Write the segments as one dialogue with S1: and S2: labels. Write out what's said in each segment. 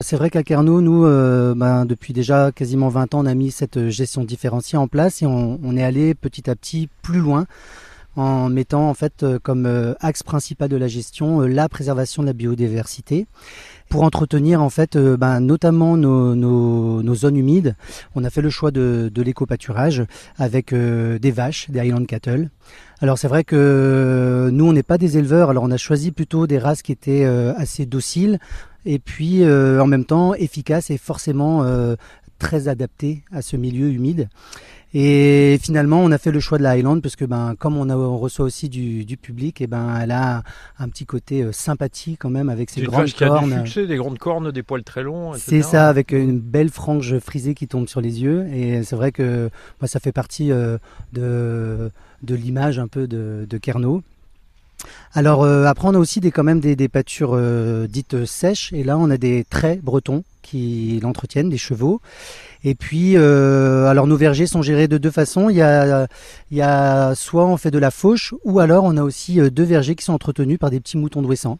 S1: C'est vrai qu'à Carnot, nous, euh, ben, depuis déjà quasiment 20 ans, on a mis cette gestion différenciée en place et on est allé petit à petit plus loin en mettant en fait euh, comme euh, axe principal de la gestion la préservation de la biodiversité pour entretenir en fait ben, notamment nos, zones humides. On a fait le choix de, de l'éco-pâturage avec des vaches, des Highland Cattle. Alors c'est vrai que nous on n'est pas des éleveurs, alors on a choisi plutôt des races qui étaient assez dociles et puis en même temps efficaces et forcément très adaptées à ce milieu humide. Et finalement, on a fait le choix de la Highland parce que, ben, comme on, a, on reçoit aussi du, du public, et ben, elle a un petit côté euh, sympathie quand même avec ses grandes cornes.
S2: Qui a du succès, des grandes cornes, des poils très longs.
S1: C'est ça, avec une belle frange frisée qui tombe sur les yeux. Et c'est vrai que moi, ça fait partie euh, de, de l'image un peu de, de Kerno. Alors euh, après on a aussi des, quand même des, pâtures euh, dites sèches et là on a des traits bretons qui l'entretiennent, des chevaux. Et puis, euh, alors nos vergers sont gérés de deux façons. Il y, a, il y a soit on fait de la fauche, ou alors on a aussi euh, deux vergers qui sont entretenus par des petits moutons d'ouessant.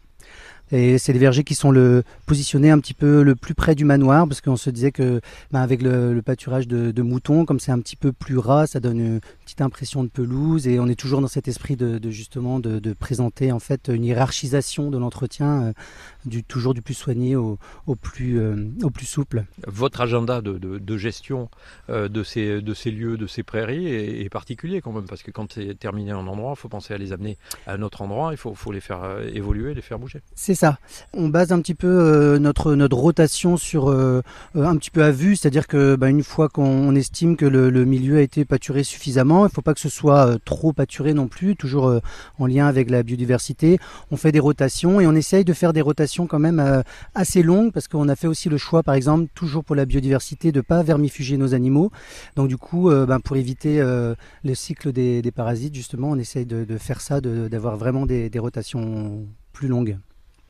S1: Et c'est des vergers qui sont le, positionnés un petit peu le plus près du manoir, parce qu'on se disait que ben, avec le, le, pâturage de, de moutons, comme c'est un petit peu plus ras, ça donne une petite impression de pelouse, et on est toujours dans cet esprit de, de justement de, de, présenter en fait une hiérarchisation de l'entretien, euh, du toujours du plus soigné au, au plus euh, au plus souple.
S2: Votre agenda de, de gestion euh, de ces de ces lieux, de ces prairies est, est particulier quand même, parce que quand c'est terminé un endroit, il faut penser à les amener à un autre endroit, il faut, faut les faire évoluer, les faire bouger.
S1: C'est On base un petit peu euh, notre rotation sur euh, un petit peu à vue, c'est-à-dire que bah, une fois qu'on estime que le, milieu a été pâturé suffisamment, il ne faut pas que ce soit euh, trop pâturé non plus, toujours euh, en lien avec la biodiversité. On fait des rotations et on essaye de faire des rotations quand même euh, assez longues parce qu'on a fait aussi le choix, par exemple, toujours pour la biodiversité, de pas vermifuger nos animaux. Donc du coup, bah, pour éviter le cycle des, parasites, justement, on essaye de, faire ça, d'avoir vraiment des rotations plus longues.